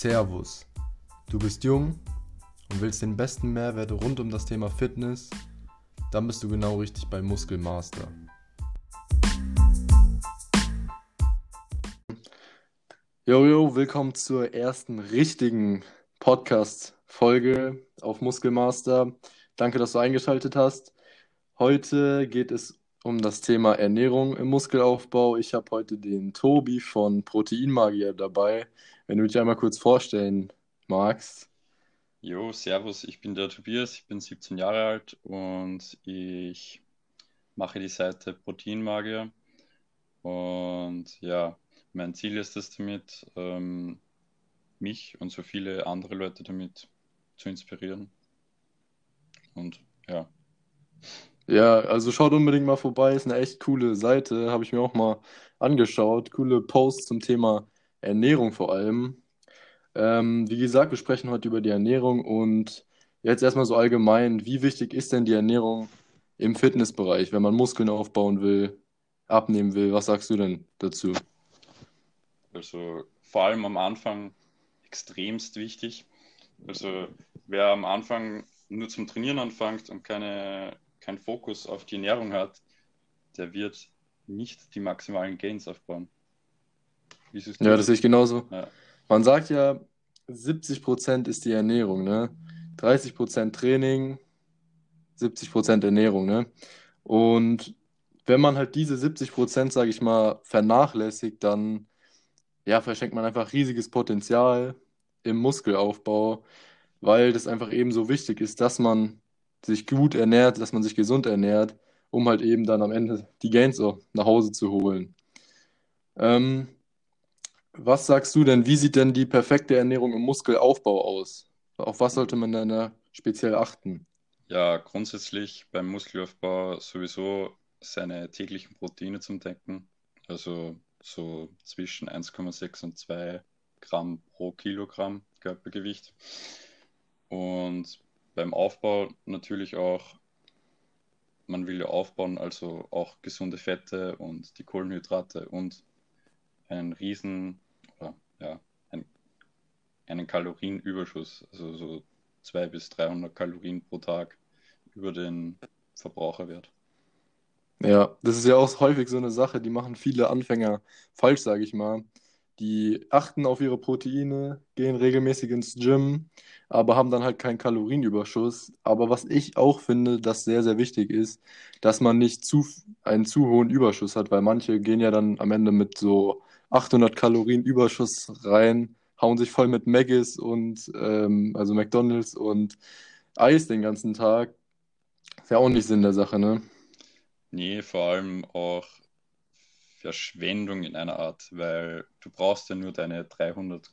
Servus. Du bist jung und willst den besten Mehrwert rund um das Thema Fitness? Dann bist du genau richtig bei Muskelmaster. Jojo, willkommen zur ersten richtigen Podcast-Folge auf Muskelmaster. Danke, dass du eingeschaltet hast. Heute geht es um das Thema Ernährung im Muskelaufbau. Ich habe heute den Tobi von Proteinmagier dabei. Wenn du dich einmal kurz vorstellen magst. Jo, servus, ich bin der Tobias, ich bin 17 Jahre alt und ich mache die Seite Proteinmagier. Und ja, mein Ziel ist es damit, ähm, mich und so viele andere Leute damit zu inspirieren. Und ja. Ja, also schaut unbedingt mal vorbei, ist eine echt coole Seite, habe ich mir auch mal angeschaut. Coole Posts zum Thema Ernährung vor allem. Ähm, wie gesagt, wir sprechen heute über die Ernährung und jetzt erstmal so allgemein, wie wichtig ist denn die Ernährung im Fitnessbereich, wenn man Muskeln aufbauen will, abnehmen will? Was sagst du denn dazu? Also vor allem am Anfang extremst wichtig. Also wer am Anfang nur zum Trainieren anfängt und keine, keinen Fokus auf die Ernährung hat, der wird nicht die maximalen Gains aufbauen. Ja, das sehe ich genauso. Ja. Man sagt ja, 70% ist die Ernährung, ne? 30% Training, 70% Ernährung, ne? Und wenn man halt diese 70%, sage ich mal, vernachlässigt, dann ja, verschenkt man einfach riesiges Potenzial im Muskelaufbau, weil das einfach eben so wichtig ist, dass man sich gut ernährt, dass man sich gesund ernährt, um halt eben dann am Ende die Gains auch nach Hause zu holen. Ähm, was sagst du denn, wie sieht denn die perfekte Ernährung im Muskelaufbau aus? Auf was sollte man da speziell achten? Ja, grundsätzlich beim Muskelaufbau sowieso seine täglichen Proteine zum Decken. Also so zwischen 1,6 und 2 Gramm pro Kilogramm Körpergewicht. Und beim Aufbau natürlich auch, man will ja aufbauen, also auch gesunde Fette und die Kohlenhydrate und einen riesen, ja, einen, einen Kalorienüberschuss, also so 200 bis 300 Kalorien pro Tag über den Verbraucherwert. Ja, das ist ja auch häufig so eine Sache, die machen viele Anfänger falsch, sage ich mal. Die achten auf ihre Proteine, gehen regelmäßig ins Gym, aber haben dann halt keinen Kalorienüberschuss. Aber was ich auch finde, das sehr, sehr wichtig ist, dass man nicht zu, einen zu hohen Überschuss hat, weil manche gehen ja dann am Ende mit so 800 Kalorien Überschuss rein, hauen sich voll mit Maggis und ähm, also McDonalds und Eis den ganzen Tag. Ist ja auch nicht Sinn der Sache, ne? Nee, vor allem auch Verschwendung in einer Art, weil du brauchst ja nur deine 300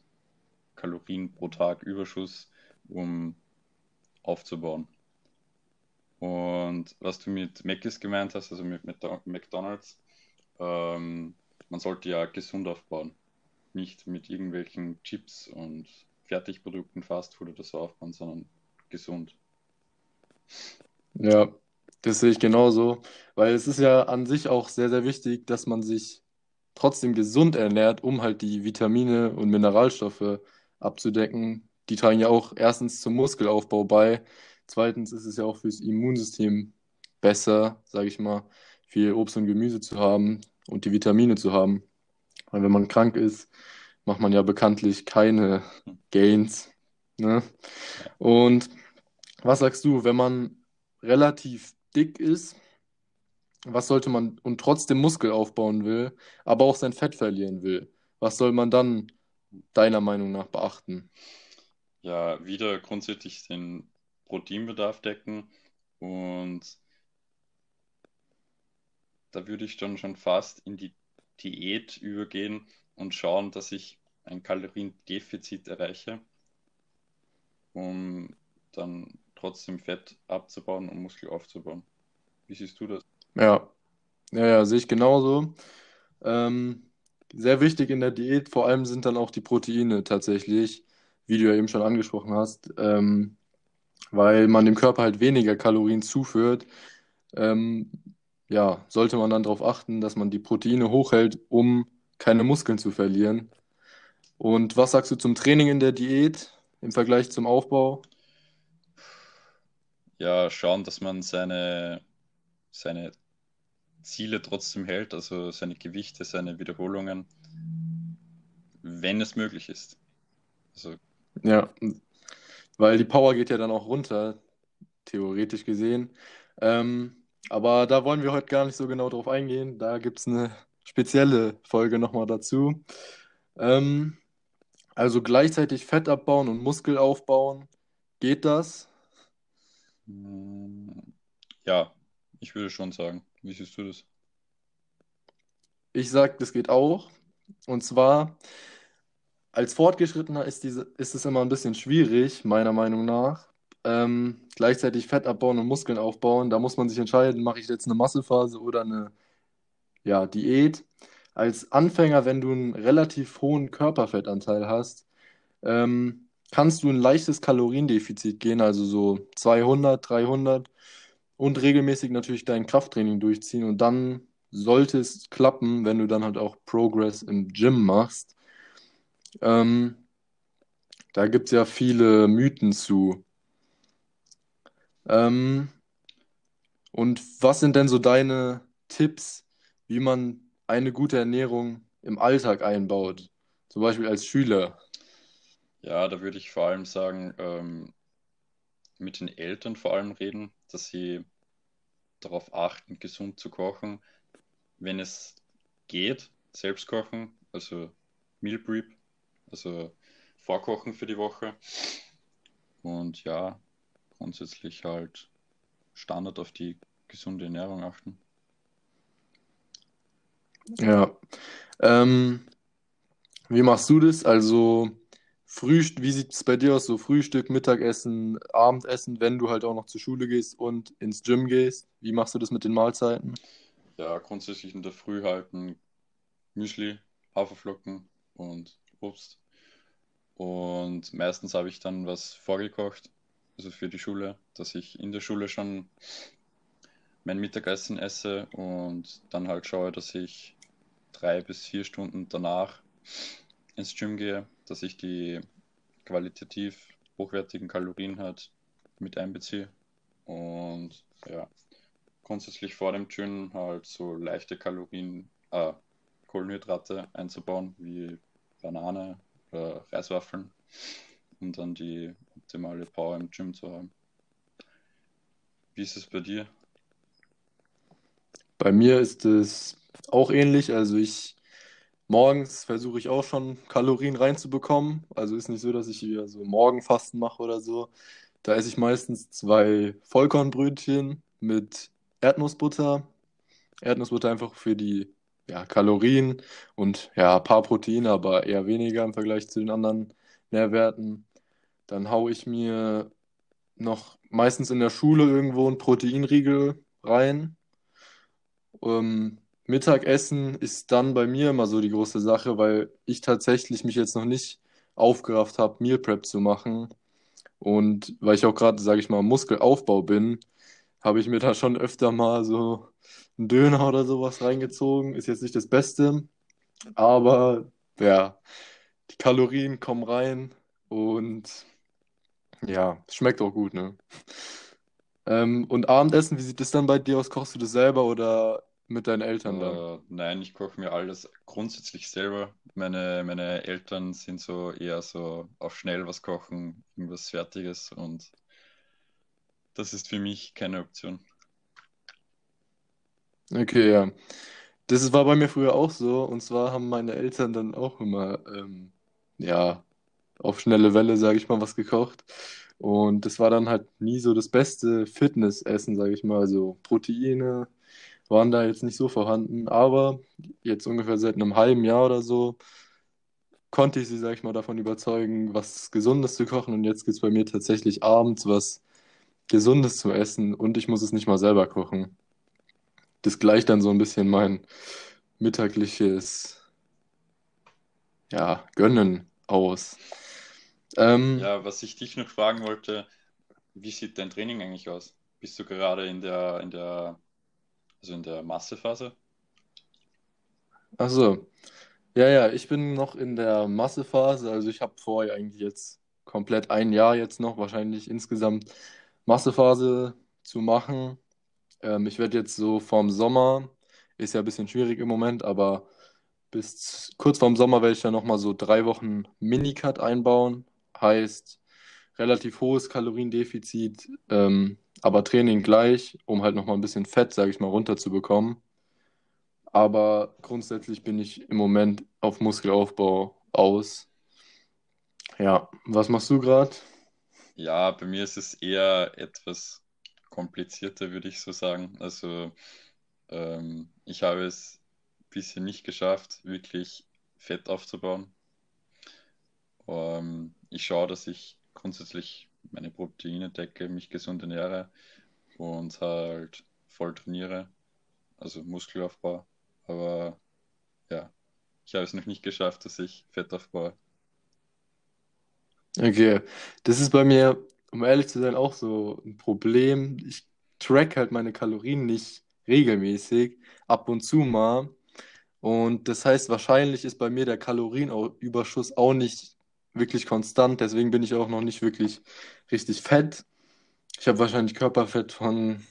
Kalorien pro Tag Überschuss, um aufzubauen. Und was du mit Mc's gemeint hast, also mit, McDonald's, ähm, man sollte ja gesund aufbauen. Nicht mit irgendwelchen Chips und Fertigprodukten, Fastfood oder so aufbauen, sondern gesund. Ja, das sehe ich genauso, weil es ist ja an sich auch sehr, sehr wichtig, dass man sich trotzdem gesund ernährt, um halt die Vitamine und Mineralstoffe abzudecken. Die tragen ja auch erstens zum Muskelaufbau bei. Zweitens ist es ja auch fürs Immunsystem besser, sage ich mal, viel Obst und Gemüse zu haben und die Vitamine zu haben. Weil wenn man krank ist, macht man ja bekanntlich keine Gains. Ne? Und was sagst du, wenn man relativ dick ist, was sollte man und trotzdem Muskel aufbauen will, aber auch sein Fett verlieren will? Was soll man dann deiner Meinung nach beachten? Ja, wieder grundsätzlich den Proteinbedarf decken und da würde ich dann schon fast in die Diät übergehen und schauen, dass ich ein Kaloriendefizit erreiche, um dann trotzdem Fett abzubauen und Muskel aufzubauen. Wie siehst du das? Ja, ja, ja, sehe ich genauso. Ähm, sehr wichtig in der Diät, vor allem sind dann auch die Proteine tatsächlich, wie du ja eben schon angesprochen hast, ähm, weil man dem Körper halt weniger Kalorien zuführt. Ähm, ja, sollte man dann darauf achten, dass man die Proteine hochhält, um keine Muskeln zu verlieren. Und was sagst du zum Training in der Diät im Vergleich zum Aufbau? Ja, schauen, dass man seine, seine Ziele trotzdem hält, also seine Gewichte, seine Wiederholungen, wenn es möglich ist. Also, Ja, weil die Power geht ja dann auch runter, theoretisch gesehen. Ähm, aber da wollen wir heute gar nicht so genau drauf eingehen. Da gibt es eine spezielle Folge nochmal dazu. Ähm, also gleichzeitig Fett abbauen und Muskel aufbauen. Geht das? mm, ja, ich würde schon sagen. Wie siehst du das? Ich sag, das geht auch. Und zwar, als Fortgeschrittener ist diese, ist es immer ein bisschen schwierig, meiner Meinung nach. Ähm, gleichzeitig Fett abbauen und Muskeln aufbauen. Da muss man sich entscheiden, mache ich jetzt eine Muskelphase oder eine ja, Diät. Als Anfänger, wenn du einen relativ hohen Körperfettanteil hast, ähm, kannst du ein leichtes Kaloriendefizit gehen, also so 200, 300 und regelmäßig natürlich dein Krafttraining durchziehen und dann sollte es klappen, wenn du dann halt auch Progress im Gym machst. Ähm, da gibt es ja viele Mythen zu. Ähm, und was sind denn so deine Tipps, wie man eine gute Ernährung im Alltag einbaut? Zum Beispiel als Schüler. Ja, da würde ich vor allem sagen, ähm, mit den Eltern vor allem reden, dass sie darauf achten, gesund zu kochen. Wenn es geht, selbst kochen, also Meal Prep, also vorkochen für die Woche. Und ja, grundsätzlich halt Standard auf die gesunde Ernährung achten. Ja. Ähm, wie machst du das? Also Frühst wie sieht es bei dir aus? So Frühstück, Mittagessen, Abendessen, wenn du halt auch noch zur Schule gehst und ins Gym gehst. Wie machst du das mit den Mahlzeiten? Ja, grundsätzlich in der Früh halten Müsli, Haferflocken und Obst. Und meistens habe ich dann was vorgekocht, also für die Schule, dass ich in der Schule schon mein Mittagessen esse und dann halt schaue, dass ich drei bis vier Stunden danach ins Gym gehe, dass ich die qualitativ hochwertigen Kalorien halt mit einbeziehe. Und ja, grundsätzlich vor dem Gym halt so leichte Kalorien, äh, Kohlenhydrate einzubauen, wie Banane oder Reiswaffeln, um dann die optimale Power im Gym zu haben. Wie ist es bei dir? Bei mir ist es auch ähnlich. Also ich morgens versuche ich auch schon Kalorien reinzubekommen. Also ist nicht so, dass ich wieder so Morgenfasten mache oder so. Da esse ich meistens zwei Vollkornbrötchen mit Erdnussbutter. Erdnussbutter einfach für die ja, Kalorien und ja, ein paar Proteine, aber eher weniger im Vergleich zu den anderen Nährwerten. Dann haue ich mir noch meistens in der Schule irgendwo einen Proteinriegel rein. Ähm, Mittagessen ist dann bei mir immer so die große Sache, weil ich tatsächlich mich jetzt noch nicht aufgerafft habe, Meal Prep zu machen. Und weil ich auch gerade, sage ich mal, Muskelaufbau bin, habe ich mir da schon öfter mal so einen Döner oder sowas reingezogen. Ist jetzt nicht das Beste, aber ja, die Kalorien kommen rein und ja, es schmeckt auch gut, ne? Ähm, und Abendessen, wie sieht es dann bei dir aus? Kochst du das selber oder mit deinen Eltern dann? Äh, nein, ich koche mir alles grundsätzlich selber. Meine, meine Eltern sind so eher so auf schnell was kochen, irgendwas Fertiges und das ist für mich keine Option. Okay, ja. Das war bei mir früher auch so. Und zwar haben meine Eltern dann auch immer, ähm, ja, auf schnelle Welle, sage ich mal, was gekocht. Und das war dann halt nie so das beste Fitnessessen, sage ich mal. Also Proteine waren da jetzt nicht so vorhanden. Aber jetzt ungefähr seit einem halben Jahr oder so konnte ich sie, sag ich mal, davon überzeugen, was Gesundes zu kochen. Und jetzt gibt es bei mir tatsächlich abends was Gesundes zu essen und ich muss es nicht mal selber kochen. Das gleicht dann so ein bisschen mein mittagliches, ja, Gönnen aus. Ähm, Ja, was ich dich noch fragen wollte, wie sieht dein Training eigentlich aus? Bist du gerade in der, in der, also in der Massephase? ach so. Ja, ja, ich bin noch in der Massephase. Also ich habe vor, eigentlich jetzt komplett ein Jahr jetzt noch, wahrscheinlich insgesamt Massephase zu machen. Ähm, ich werde jetzt so vorm Sommer, ist ja ein bisschen schwierig im Moment, aber bis kurz vorm Sommer werde ich dann nochmal so drei Wochen Minicut einbauen. Heißt relativ hohes Kaloriendefizit, ähm, aber Training gleich, um halt nochmal ein bisschen Fett, sage ich mal, runterzubekommen. Aber grundsätzlich bin ich im Moment auf Muskelaufbau aus. Ja, was machst du gerade? Ja, bei mir ist es eher etwas komplizierter, würde ich so sagen. Also ähm, ich habe es bisher nicht geschafft, wirklich Fett aufzubauen. Ähm, ich schaue, dass ich grundsätzlich meine Proteine decke, mich gesund ernähre und halt voll trainiere, also Muskelaufbau. Aber ja, ich habe es noch nicht geschafft, dass ich Fett aufbaue. Okay, das ist bei mir, um ehrlich zu sein, auch so ein Problem. Ich track halt meine Kalorien nicht regelmäßig, ab und zu mal. Und das heißt, wahrscheinlich ist bei mir der Kalorienüberschuss auch nicht wirklich konstant. Deswegen bin ich auch noch nicht wirklich richtig fett. Ich habe wahrscheinlich Körperfett von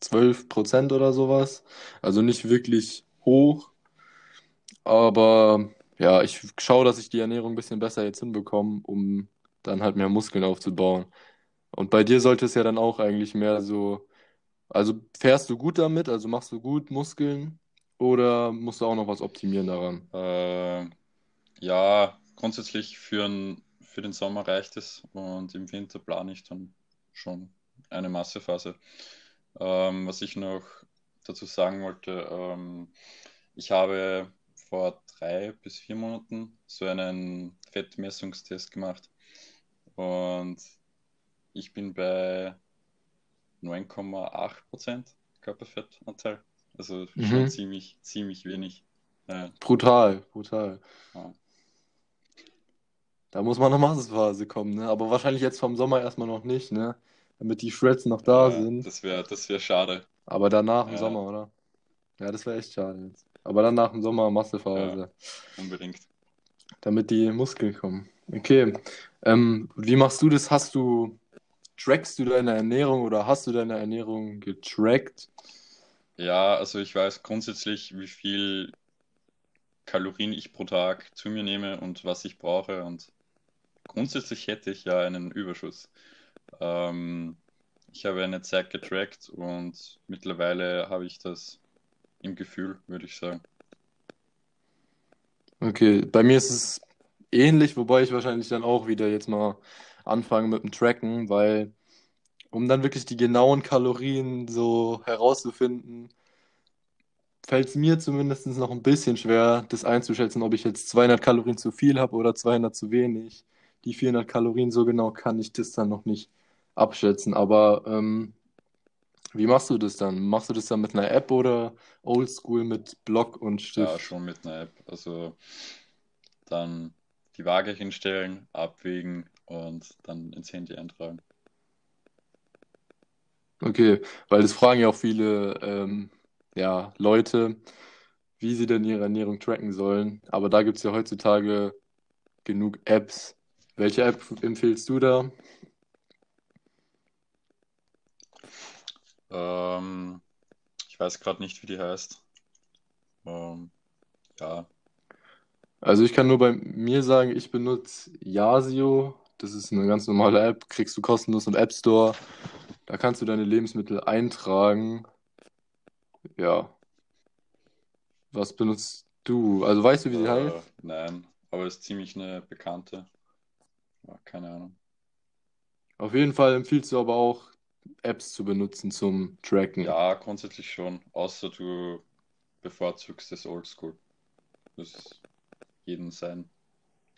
12% oder sowas. Also nicht wirklich hoch. Aber ja, ich schaue, dass ich die Ernährung ein bisschen besser jetzt hinbekomme, um dann halt mehr Muskeln aufzubauen. Und bei dir sollte es ja dann auch eigentlich mehr so, also fährst du gut damit, also machst du gut Muskeln oder musst du auch noch was optimieren daran? Äh, ja, grundsätzlich für, ein, für den Sommer reicht es und im Winter plane ich dann schon eine Massephase. Ähm, was ich noch dazu sagen wollte, ähm, ich habe vor drei bis vier Monaten so einen Fettmessungstest gemacht und ich bin bei 9,8% Körperfettanteil. Also schon Mhm. ziemlich, ziemlich wenig. Ja, Brutal, brutal. ja. Da muss man noch Massephase kommen, ne? Aber wahrscheinlich jetzt vom Sommer erstmal noch nicht, ne? Damit die Shreds noch da Ja, sind. das wäre, das wäre schade. Aber danach im Ja, Sommer, oder? Ja, das wäre echt schade jetzt. Aber dann nach dem Sommer ja, Massephase, unbedingt. damit die Muskeln kommen. Okay. Ähm, wie machst du das? Hast du, trackst du deine Ernährung oder hast du deine Ernährung getrackt? Ja, also ich weiß grundsätzlich, wie viel Kalorien ich pro Tag zu mir nehme und was ich brauche. Und grundsätzlich hätte ich ja einen Überschuss. Ähm, ich habe eine Zeit getrackt und mittlerweile habe ich das im Gefühl, würde ich sagen. Okay, bei mir ist es ähnlich, wobei ich wahrscheinlich dann auch wieder jetzt mal anfange mit dem Tracken, weil um dann wirklich die genauen Kalorien so herauszufinden, fällt es mir zumindest noch ein bisschen schwer, das einzuschätzen, ob ich jetzt 200 Kalorien zu viel habe oder 200 zu wenig. Die 400 Kalorien, so genau kann ich das dann noch nicht abschätzen. Aber ähm, wie machst du das dann? Machst du das dann mit einer App oder oldschool mit Block und Ja, Stift? schon mit einer App. Also dann die Waage hinstellen, abwägen und dann ins Handy eintragen. Okay, weil das fragen ja auch viele ähm, ja, Leute, wie sie denn ihre Ernährung tracken sollen. Aber da gibt es ja heutzutage genug Apps. Welche App empfiehlst du da? Ähm, ich weiß gerade nicht, wie die heißt. Ähm, ja, Also ich kann nur bei mir sagen, ich benutze Yasio. Das ist eine ganz normale App, kriegst du kostenlos im App Store. Da kannst du deine Lebensmittel eintragen. Ja, was benutzt du? Also weißt du, wie sie äh, heißt? nein, aber ist ziemlich eine bekannte. Ja, keine Ahnung. Auf jeden Fall empfiehlst du aber auch, Apps zu benutzen zum Tracken. Ja, grundsätzlich schon, außer du bevorzugst das Oldschool. Das ist jeden sein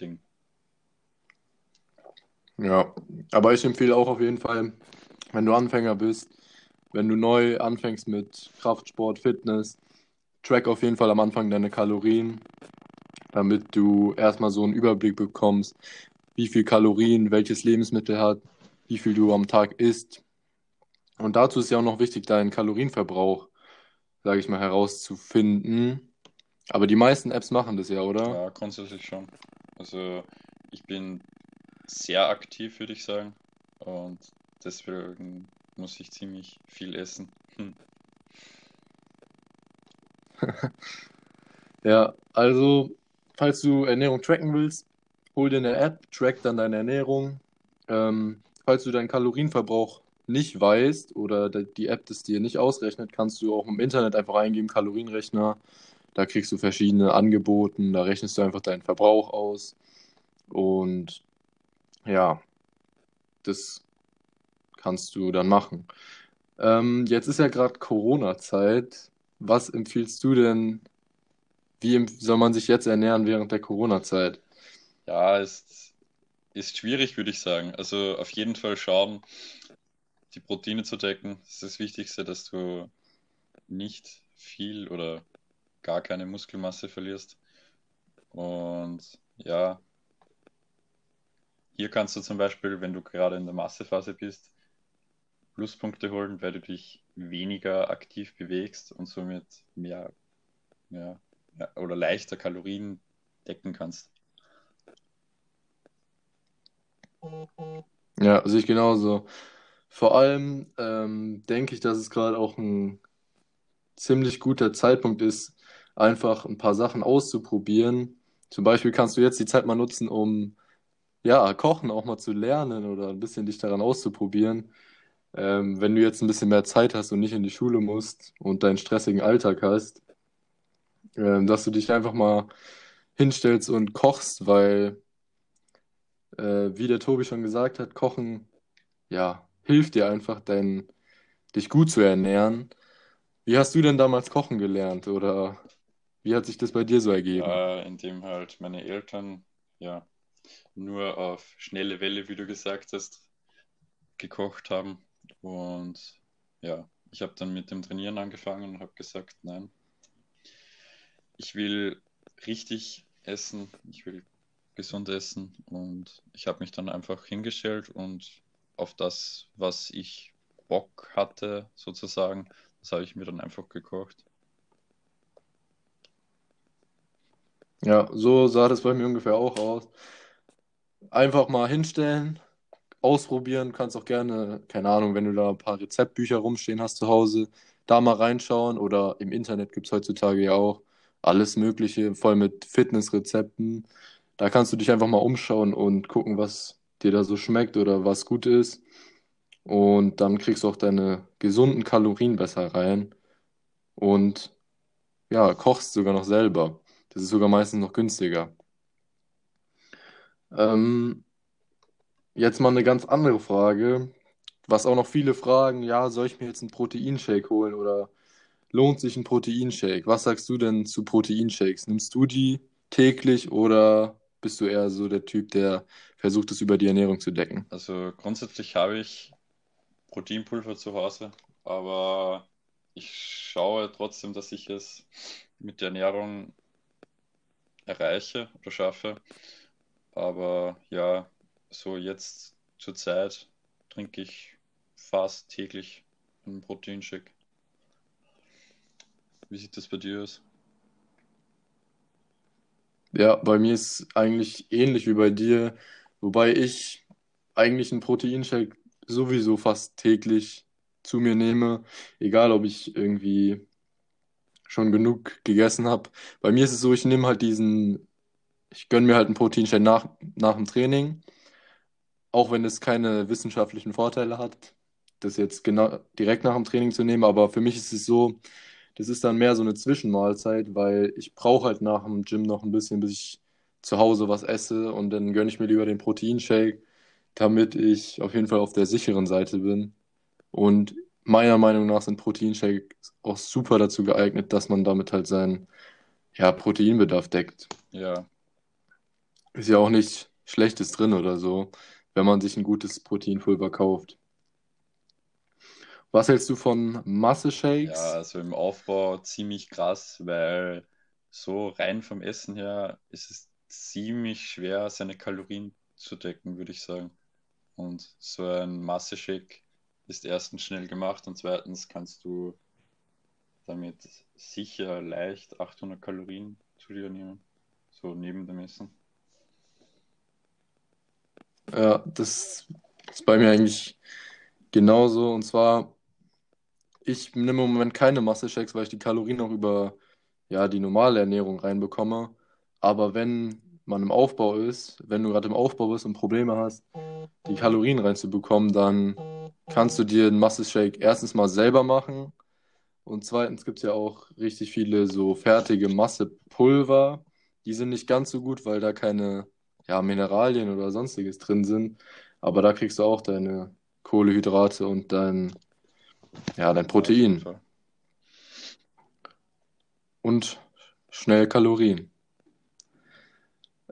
Ding. Ja, aber ich empfehle auch auf jeden Fall, wenn du Anfänger bist, wenn du neu anfängst mit Kraftsport, Fitness, track auf jeden Fall am Anfang deine Kalorien, damit du erstmal so einen Überblick bekommst, wie viel Kalorien welches Lebensmittel hat, wie viel du am Tag isst. Und dazu ist ja auch noch wichtig, deinen Kalorienverbrauch, sage ich mal, herauszufinden. Aber die meisten Apps machen das ja, oder? Ja, grundsätzlich schon. Also ich bin sehr aktiv, würde ich sagen. Und deswegen muss ich ziemlich viel essen. Hm. Ja, also, falls du Ernährung tracken willst, hol dir eine App, track dann deine Ernährung. Ähm, falls du deinen Kalorienverbrauch nicht weißt oder die App das dir nicht ausrechnet, kannst du auch im Internet einfach eingeben, Kalorienrechner. Da kriegst du verschiedene Angebote, da rechnest du einfach deinen Verbrauch aus. Und ja, das kannst du dann machen. Ähm, jetzt ist ja gerade Corona-Zeit. Was empfiehlst du denn? Wie soll man sich jetzt ernähren während der Corona-Zeit? Ja, ist, ist schwierig, würde ich sagen. Also auf jeden Fall schauen, die Proteine zu decken. Das ist das Wichtigste, dass du nicht viel oder gar keine Muskelmasse verlierst. Und ja, hier kannst du zum Beispiel, wenn du gerade in der Massephase bist, Pluspunkte holen, weil du dich weniger aktiv bewegst und somit mehr ja, oder leichter Kalorien decken kannst. Ja, sehe ich genauso. Vor allem ähm, denke ich, dass es gerade auch ein ziemlich guter Zeitpunkt ist, einfach ein paar Sachen auszuprobieren. Zum Beispiel kannst du jetzt die Zeit mal nutzen, um ja, Kochen auch mal zu lernen oder ein bisschen dich daran auszuprobieren. Ähm, wenn du jetzt ein bisschen mehr Zeit hast und nicht in die Schule musst und deinen stressigen Alltag hast, ähm, dass du dich einfach mal hinstellst und kochst, weil, äh, wie der Tobi schon gesagt hat, Kochen, ja, hilft dir einfach, dein, dich gut zu ernähren. Wie hast du denn damals kochen gelernt oder wie hat sich das bei dir so ergeben? Ja, indem halt meine Eltern, ja, nur auf schnelle Welle, wie du gesagt hast, gekocht haben. Und ja, ich habe dann mit dem Trainieren angefangen und habe gesagt, nein, ich will richtig essen, ich will gesund essen und ich habe mich dann einfach hingestellt und auf das, was ich Bock hatte, sozusagen, das habe ich mir dann einfach gekocht. Ja, so sah das bei mir ungefähr auch aus. Einfach mal hinstellen, ausprobieren, kannst auch gerne, keine Ahnung, wenn du da ein paar Rezeptbücher rumstehen hast zu Hause, da mal reinschauen oder im Internet gibt es heutzutage ja auch alles Mögliche, voll mit Fitnessrezepten. Da kannst du dich einfach mal umschauen und gucken, was dir da so schmeckt oder was gut ist. Und dann kriegst du auch deine gesunden Kalorien besser rein und ja, kochst sogar noch selber. Das ist sogar meistens noch günstiger. Ähm, jetzt mal eine ganz andere Frage, was auch noch viele fragen, ja, soll ich mir jetzt einen Proteinshake holen oder lohnt sich ein Proteinshake? Was sagst du denn zu Proteinshakes? Nimmst du die täglich oder bist du eher so der Typ, der versucht, es über die Ernährung zu decken? Also grundsätzlich habe ich Proteinpulver zu Hause, aber ich schaue trotzdem, dass ich es mit der Ernährung erreiche oder schaffe. Aber ja, so jetzt zur Zeit trinke ich fast täglich einen Proteinshake. Wie sieht das bei dir aus? Ja, bei mir ist eigentlich ähnlich wie bei dir, wobei ich eigentlich einen Proteinshake sowieso fast täglich zu mir nehme, egal ob ich irgendwie schon genug gegessen habe. Bei mir ist es so, ich nehme halt diesen, ich gönne mir halt einen Proteinshake nach, nach dem Training, auch wenn es keine wissenschaftlichen Vorteile hat, das jetzt genau direkt nach dem Training zu nehmen, aber für mich ist es so, das ist dann mehr so eine Zwischenmahlzeit, weil ich brauche halt nach dem Gym noch ein bisschen, bis ich zu Hause was esse und dann gönne ich mir lieber den Proteinshake, damit ich auf jeden Fall auf der sicheren Seite bin. Und meiner Meinung nach sind Proteinshakes auch super dazu geeignet, dass man damit halt seinen ja, Proteinbedarf deckt. Ja. Ist ja auch nichts Schlechtes drin oder so, wenn man sich ein gutes Proteinpulver kauft. Was hältst du von Masse-Shakes? Ja, also im Aufbau ziemlich krass, weil so rein vom Essen her ist es ziemlich schwer, seine Kalorien zu decken, würde ich sagen. Und so ein Masse-Shake ist erstens schnell gemacht und zweitens kannst du damit sicher leicht 800 Kalorien zu dir nehmen, so neben dem Essen. Ja, das ist bei mir eigentlich genauso. Und zwar, ich nehme im Moment keine Masse-Shakes, weil ich die Kalorien noch über ja, die normale Ernährung reinbekomme. Aber wenn man im Aufbau ist, wenn du gerade im Aufbau bist und Probleme hast, die Kalorien reinzubekommen, dann kannst du dir einen Masse-Shake erstens mal selber machen. Und zweitens gibt es ja auch richtig viele so fertige Massepulver. Die sind nicht ganz so gut, weil da keine ja, Mineralien oder sonstiges drin sind. Aber da kriegst du auch deine Kohlehydrate und dein, ja, dein Protein. Und schnell Kalorien.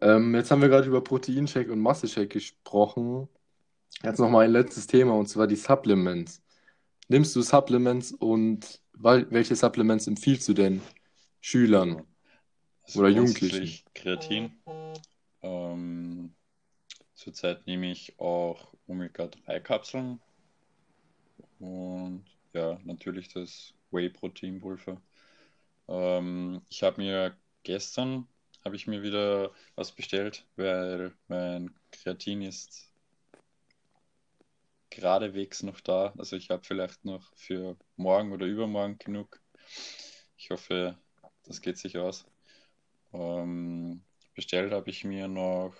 Ähm, jetzt haben wir gerade über Proteinshake und Masseshake gesprochen. Jetzt noch mal ein letztes Thema und zwar die Supplements. Nimmst du Supplements und welche Supplements empfiehlst du denn Schülern also oder Jugendlichen? Kreatin. Ähm, zurzeit nehme ich auch Omega-3-Kapseln und ja, natürlich das Whey-Protein-Pulver. Ähm, ich habe mir gestern habe ich mir wieder was bestellt, weil mein Kreatin ist geradewegs noch da. Also ich habe vielleicht noch für morgen oder übermorgen genug. Ich hoffe, das geht sich aus. Ähm, bestellt habe ich mir noch,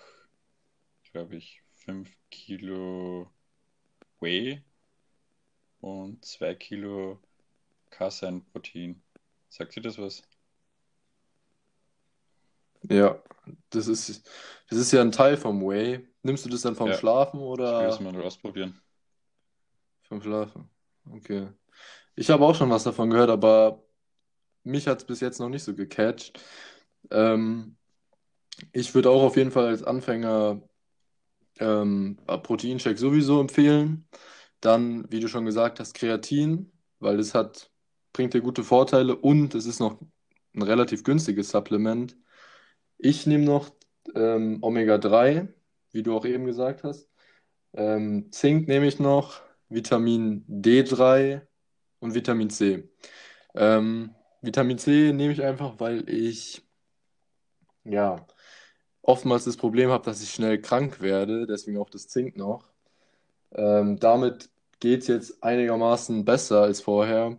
glaube ich, 5 Kilo Whey und 2 Kilo Casein-Protein. Sagt ihr das was? Ja, das ist, das ist ja ein Teil vom Whey. Nimmst du das dann vom Ja, Schlafen ich will oder das mal ausprobieren. vom Schlafen? Okay. Ich habe auch schon was davon gehört, aber mich hat es bis jetzt noch nicht so gecatcht. Ähm, ich würde auch auf jeden Fall als Anfänger ähm, Proteinshake sowieso empfehlen. Dann, wie du schon gesagt hast, Kreatin, weil es hat, bringt dir gute Vorteile und es ist noch ein relativ günstiges Supplement. Ich nehme noch ähm, Omega-3, wie du auch eben gesagt hast. Ähm, Zink nehme ich noch, Vitamin D3 und Vitamin C. Ähm, Vitamin C nehme ich einfach, weil ich ja oftmals das Problem habe, dass ich schnell krank werde, deswegen auch das Zink noch. Ähm, damit geht es jetzt einigermaßen besser als vorher.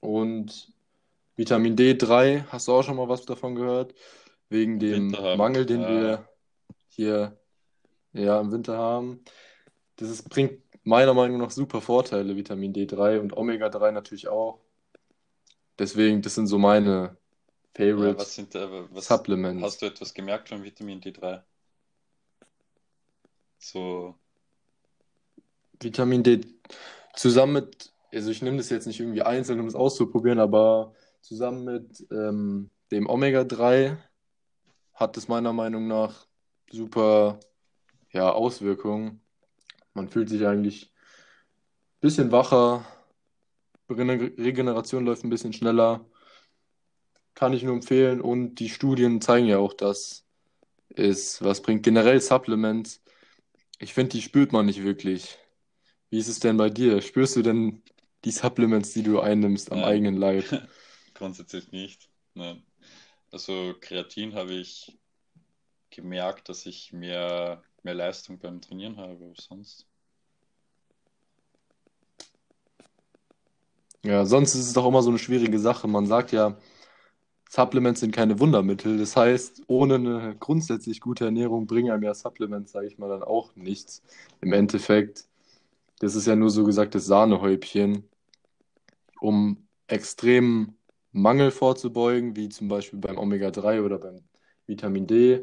Und Vitamin D3, hast du auch schon mal was davon gehört? Wegen dem. Mangel, den Ja, wir hier ja, im Winter haben. Das ist, bringt meiner Meinung nach super Vorteile, Vitamin D3 und Omega-3 natürlich auch. Deswegen, das sind so meine ja, Favorite was sind da, was Supplements. hast du etwas gemerkt von Vitamin D3? So, Vitamin D zusammen mit, also ich nehme das jetzt nicht irgendwie einzeln, um es auszuprobieren, aber zusammen mit ähm, dem Omega-3 hat es meiner Meinung nach super ja, Auswirkungen. Man fühlt sich eigentlich ein bisschen wacher, Regener- Regeneration läuft ein bisschen schneller. Kann ich nur empfehlen. Und die Studien zeigen ja auch, dass es was bringt. Generell Supplements, ich finde, die spürt man nicht wirklich. Wie ist es denn bei dir? Spürst du denn die Supplements, die du einnimmst, am nein, eigenen Leib? grundsätzlich nicht. Nein. Also Kreatin habe ich gemerkt, dass ich mehr, mehr Leistung beim Trainieren habe als sonst. Ja, sonst ist es doch immer so eine schwierige Sache. Man sagt ja, Supplements sind keine Wundermittel. Das heißt, ohne eine grundsätzlich gute Ernährung bringen einem ja Supplements, sage ich mal, dann auch nichts. Im Endeffekt, das ist ja nur so gesagt das Sahnehäubchen, um extremen Mangel vorzubeugen, wie zum Beispiel beim Omega-3 oder beim Vitamin D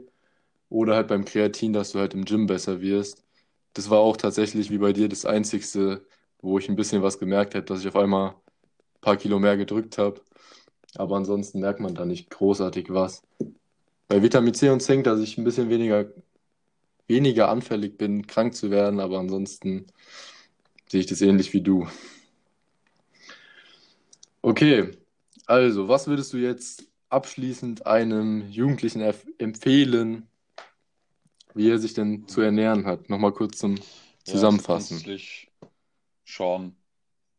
oder halt beim Kreatin, dass du halt im Gym besser wirst. Das war auch tatsächlich wie bei dir das Einzigste, wo ich ein bisschen was gemerkt habe, dass ich auf einmal ein paar Kilo mehr gedrückt habe. Aber ansonsten merkt man da nicht großartig was. Bei Vitamin C und Zink, dass ich ein bisschen weniger, weniger anfällig bin, krank zu werden, aber ansonsten sehe ich das ähnlich wie du. Okay, also, was würdest du jetzt abschließend einem Jugendlichen empfehlen, wie er sich denn zu ernähren hat? Nochmal kurz zum Ja, also Zusammenfassen. grundsätzlich schauen,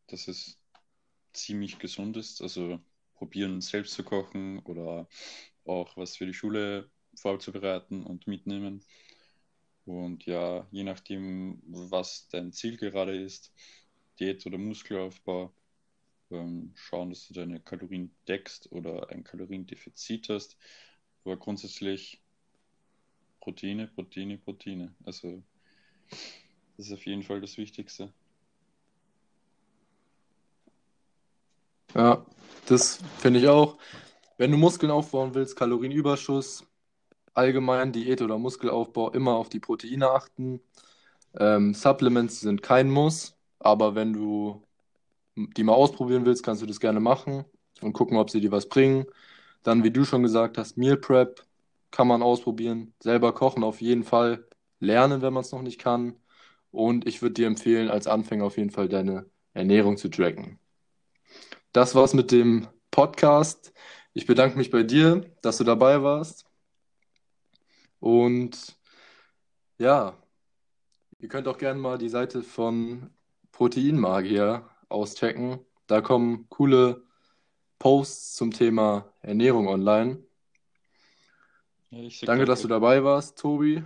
dass es ziemlich gesund ist. Also probieren, selbst zu kochen oder auch was für die Schule vorzubereiten und mitnehmen. Und ja, je nachdem, was dein Ziel gerade ist, Diät oder Muskelaufbau, ähm, schauen, dass du deine Kalorien deckst oder ein Kaloriendefizit hast. Aber grundsätzlich Proteine, Proteine, Proteine. Also das ist auf jeden Fall das Wichtigste. Ja, das finde ich auch. Wenn du Muskeln aufbauen willst, Kalorienüberschuss, allgemein Diät oder Muskelaufbau, immer auf die Proteine achten. Ähm, Supplements sind kein Muss, aber wenn du die mal ausprobieren willst, kannst du das gerne machen und gucken, ob sie dir was bringen. Dann, wie du schon gesagt hast, Meal Prep kann man ausprobieren. Selber kochen auf jeden Fall. Lernen, wenn man es noch nicht kann. Und ich würde dir empfehlen, als Anfänger auf jeden Fall deine Ernährung zu tracken. Das war's mit dem Podcast. Ich bedanke mich bei dir, dass du dabei warst. Und ja, ihr könnt auch gerne mal die Seite von Proteinmagier auschecken. Da kommen coole Posts zum Thema Ernährung online. Ja, Danke, dass du dabei warst, Tobi.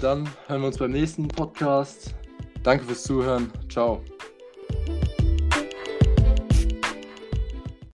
Dann hören wir uns beim nächsten Podcast. Danke fürs Zuhören. Ciao.